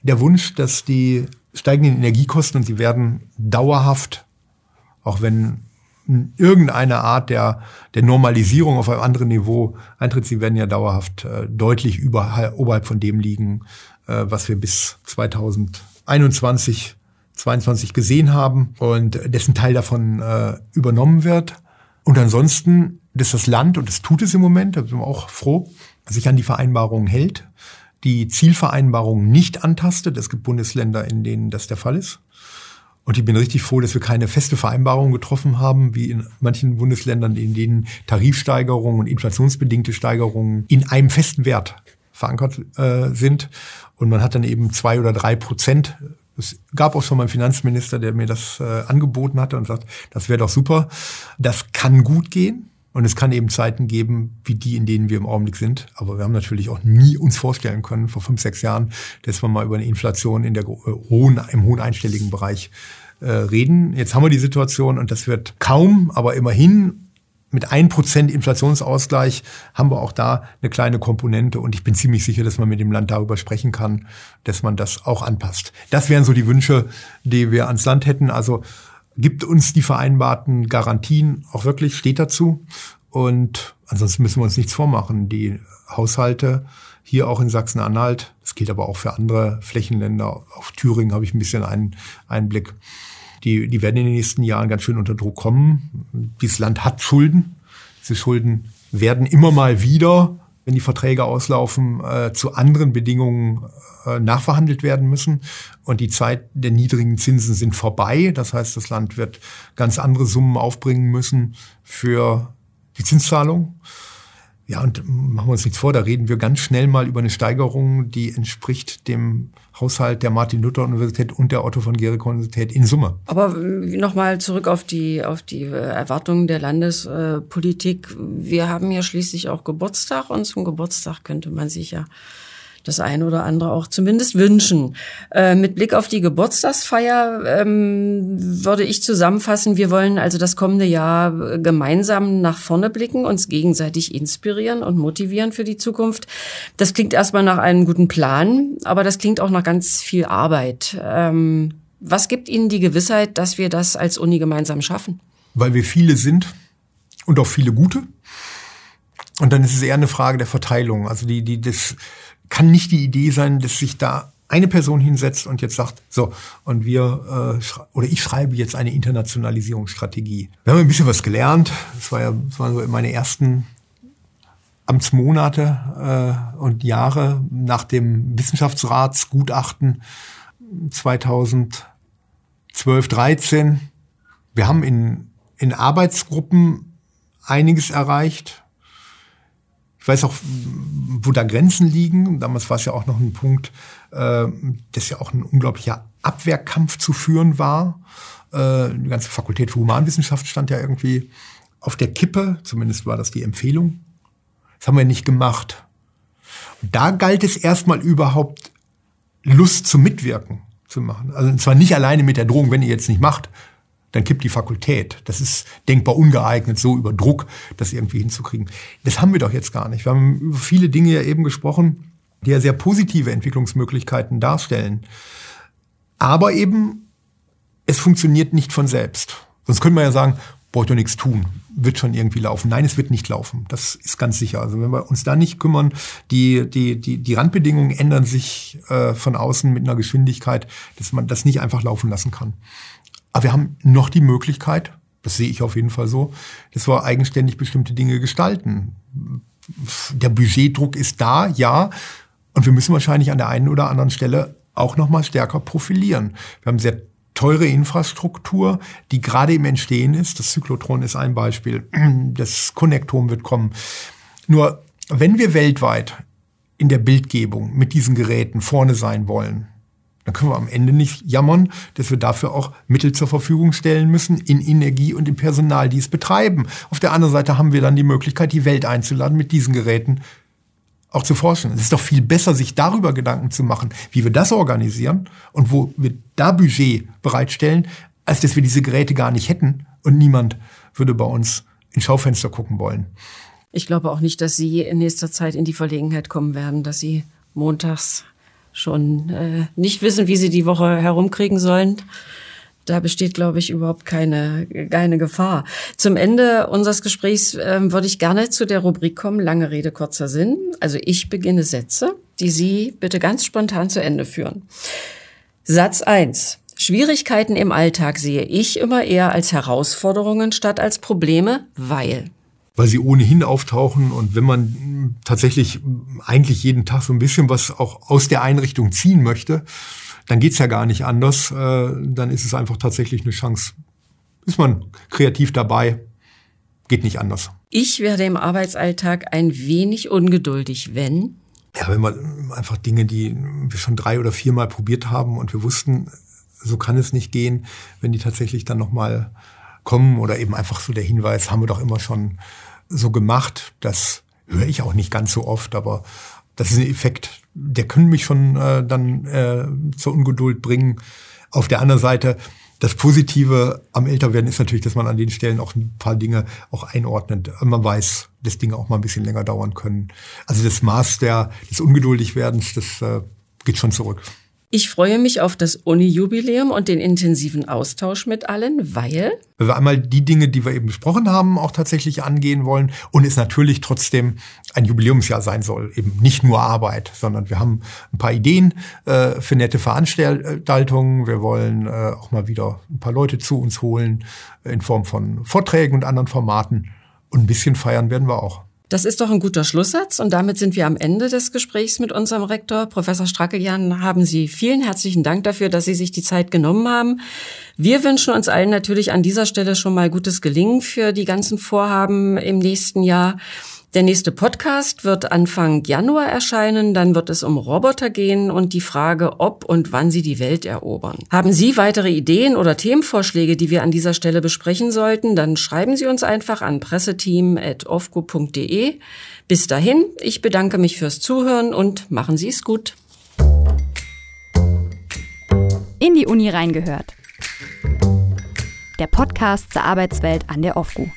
der Wunsch, dass die steigenden Energiekosten, und sie werden dauerhaft auch wenn irgendeine Art der, der Normalisierung auf einem anderen Niveau eintritt, sie werden ja dauerhaft äh, deutlich überhalb, oberhalb von dem liegen, äh, was wir bis 2021, 22 gesehen haben und dessen Teil davon äh, übernommen wird. Und ansonsten, dass das Land, und das tut es im Moment, da sind wir auch froh, sich an die Vereinbarungen hält, die Zielvereinbarungen nicht antastet. Es gibt Bundesländer, in denen das der Fall ist. Und ich bin richtig froh, dass wir keine feste Vereinbarung getroffen haben, wie in manchen Bundesländern, in denen Tarifsteigerungen und inflationsbedingte Steigerungen in einem festen Wert verankert äh, sind. Und man hat dann eben zwei oder drei Prozent. Es gab auch schon mal einen Finanzminister, der mir das äh, angeboten hatte und sagt, das wäre doch super. Das kann gut gehen. Und es kann eben Zeiten geben, wie die, in denen wir im Augenblick sind. Aber wir haben natürlich auch nie uns vorstellen können, vor fünf, sechs Jahren, dass wir mal über eine Inflation in der äh, hohen, im hohen einstelligen Bereich äh, reden. Jetzt haben wir die Situation und das wird kaum, aber immerhin mit ein Prozent Inflationsausgleich haben wir auch da eine kleine Komponente und ich bin ziemlich sicher, dass man mit dem Land darüber sprechen kann, dass man das auch anpasst. Das wären so die Wünsche, die wir ans Land hätten. Also gibt uns die vereinbarten Garantien auch wirklich, steht dazu. Und ansonsten müssen wir uns nichts vormachen. Die Haushalte hier auch in Sachsen-Anhalt, das gilt aber auch für andere Flächenländer, auf Thüringen habe ich ein bisschen einen Einblick. die, die werden in den nächsten Jahren ganz schön unter Druck kommen. Dieses Land hat Schulden. Diese Schulden werden immer mal wieder, wenn die Verträge auslaufen, äh, zu anderen Bedingungen äh, nachverhandelt werden müssen. Und die Zeit der niedrigen Zinsen sind vorbei. Das heißt, das Land wird ganz andere Summen aufbringen müssen für die Zinszahlung. Ja, und machen wir uns nichts vor, da reden wir ganz schnell mal über eine Steigerung, die entspricht dem Haushalt der Martin-Luther-Universität und der Otto von Guericke-Universität in Summe. Aber äh, nochmal zurück auf die, auf die äh, Erwartungen der Landespolitik. Wir haben ja schließlich auch Geburtstag und zum Geburtstag könnte man sich ja das eine oder andere auch zumindest wünschen. Äh, mit Blick auf die Geburtstagsfeier ähm, würde ich zusammenfassen, wir wollen also das kommende Jahr gemeinsam nach vorne blicken, uns gegenseitig inspirieren und motivieren für die Zukunft. Das klingt erstmal nach einem guten Plan, aber das klingt auch nach ganz viel Arbeit. Ähm, was gibt Ihnen die Gewissheit, dass wir das als Uni gemeinsam schaffen? Weil wir viele sind und auch viele gute. Und dann ist es eher eine Frage der Verteilung. Also die, die, das, kann nicht die Idee sein, dass sich da eine Person hinsetzt und jetzt sagt, so, und wir, äh, oder ich schreibe jetzt eine Internationalisierungsstrategie. Wir haben ein bisschen was gelernt. Das war ja das waren so meine ersten Amtsmonate äh, und Jahre nach dem Wissenschaftsratsgutachten 2012, 13. Wir haben in, in Arbeitsgruppen einiges erreicht. Ich weiß auch, wo da Grenzen liegen. Damals war es ja auch noch ein Punkt, äh, dass ja auch ein unglaublicher Abwehrkampf zu führen war. Äh, die ganze Fakultät für Humanwissenschaft stand ja irgendwie auf der Kippe. Zumindest war das die Empfehlung. Das haben wir nicht gemacht. Und da galt es erstmal überhaupt Lust zum Mitwirken zu machen. Also zwar nicht alleine mit der Drohung, wenn ihr jetzt nicht macht, dann kippt die Fakultät. Das ist denkbar ungeeignet, so über Druck das irgendwie hinzukriegen. Das haben wir doch jetzt gar nicht. Wir haben über viele Dinge ja eben gesprochen, die ja sehr positive Entwicklungsmöglichkeiten darstellen. Aber eben, es funktioniert nicht von selbst. Sonst könnte man ja sagen, braucht doch nichts tun, wird schon irgendwie laufen. Nein, es wird nicht laufen. Das ist ganz sicher. Also wenn wir uns da nicht kümmern, die, die, die, die Randbedingungen ändern sich äh, von außen mit einer Geschwindigkeit, dass man das nicht einfach laufen lassen kann. Aber wir haben noch die Möglichkeit, das sehe ich auf jeden Fall so, dass wir eigenständig bestimmte Dinge gestalten. Der Budgetdruck ist da, ja. Und wir müssen wahrscheinlich an der einen oder anderen Stelle auch noch mal stärker profilieren. Wir haben sehr teure Infrastruktur, die gerade im Entstehen ist. Das Zyklotron ist ein Beispiel. Das Konnektom wird kommen. Nur wenn wir weltweit in der Bildgebung mit diesen Geräten vorne sein wollen, dann können wir am Ende nicht jammern, dass wir dafür auch Mittel zur Verfügung stellen müssen in Energie und im Personal, die es betreiben. Auf der anderen Seite haben wir dann die Möglichkeit, die Welt einzuladen, mit diesen Geräten auch zu forschen. Es ist doch viel besser, sich darüber Gedanken zu machen, wie wir das organisieren und wo wir da Budget bereitstellen, als dass wir diese Geräte gar nicht hätten und niemand würde bei uns ins Schaufenster gucken wollen. Ich glaube auch nicht, dass Sie in nächster Zeit in die Verlegenheit kommen werden, dass Sie montags schon äh, nicht wissen, wie sie die Woche herumkriegen sollen. Da besteht, glaube ich, überhaupt keine, keine Gefahr. Zum Ende unseres Gesprächs äh, würde ich gerne zu der Rubrik kommen, lange Rede, kurzer Sinn. Also ich beginne Sätze, die Sie bitte ganz spontan zu Ende führen. Satz eins: Schwierigkeiten im Alltag sehe ich immer eher als Herausforderungen statt als Probleme, weil weil sie ohnehin auftauchen. Und wenn man tatsächlich eigentlich jeden Tag so ein bisschen was auch aus der Einrichtung ziehen möchte, dann geht's ja gar nicht anders. Äh, dann ist es einfach tatsächlich eine Chance. Ist man kreativ dabei, geht nicht anders. Ich werde im Arbeitsalltag ein wenig ungeduldig, wenn. Ja, wenn man einfach Dinge, die wir schon drei oder viermal probiert haben und wir wussten, so kann es nicht gehen, wenn die tatsächlich dann nochmal kommen oder eben einfach so der Hinweis, haben wir doch immer schon so gemacht. Das höre ich auch nicht ganz so oft, aber das ist ein Effekt, der könnte mich schon äh, dann äh, zur Ungeduld bringen. Auf der anderen Seite, das Positive am Älterwerden ist natürlich, dass man an den Stellen auch ein paar Dinge auch einordnet. Man weiß, dass Dinge auch mal ein bisschen länger dauern können. Also das Maß der, des Ungeduldigwerdens, das äh, geht schon zurück. Ich freue mich auf das Uni-Jubiläum und den intensiven Austausch mit allen, weil weil wir einmal die Dinge, die wir eben besprochen haben, auch tatsächlich angehen wollen und es natürlich trotzdem ein Jubiläumsjahr sein soll. Eben nicht nur Arbeit, sondern wir haben ein paar Ideen äh, für nette Veranstaltungen. Wir wollen äh, auch mal wieder ein paar Leute zu uns holen in Form von Vorträgen und anderen Formaten. Und ein bisschen feiern werden wir auch. Das ist doch ein guter Schlusssatz und damit sind wir am Ende des Gesprächs mit unserem Rektor. Professor Strackeljan, haben Sie vielen herzlichen Dank dafür, dass Sie sich die Zeit genommen haben. Wir wünschen uns allen natürlich an dieser Stelle schon mal gutes Gelingen für die ganzen Vorhaben im nächsten Jahr. Der nächste Podcast wird Anfang Januar erscheinen. Dann wird es um Roboter gehen und die Frage, ob und wann sie die Welt erobern. Haben Sie weitere Ideen oder Themenvorschläge, die wir an dieser Stelle besprechen sollten? Dann schreiben Sie uns einfach an presseteam.ofco.de. Bis dahin, ich bedanke mich fürs Zuhören und machen Sie es gut. In die Uni reingehört. Der Podcast zur Arbeitswelt an der OFGU.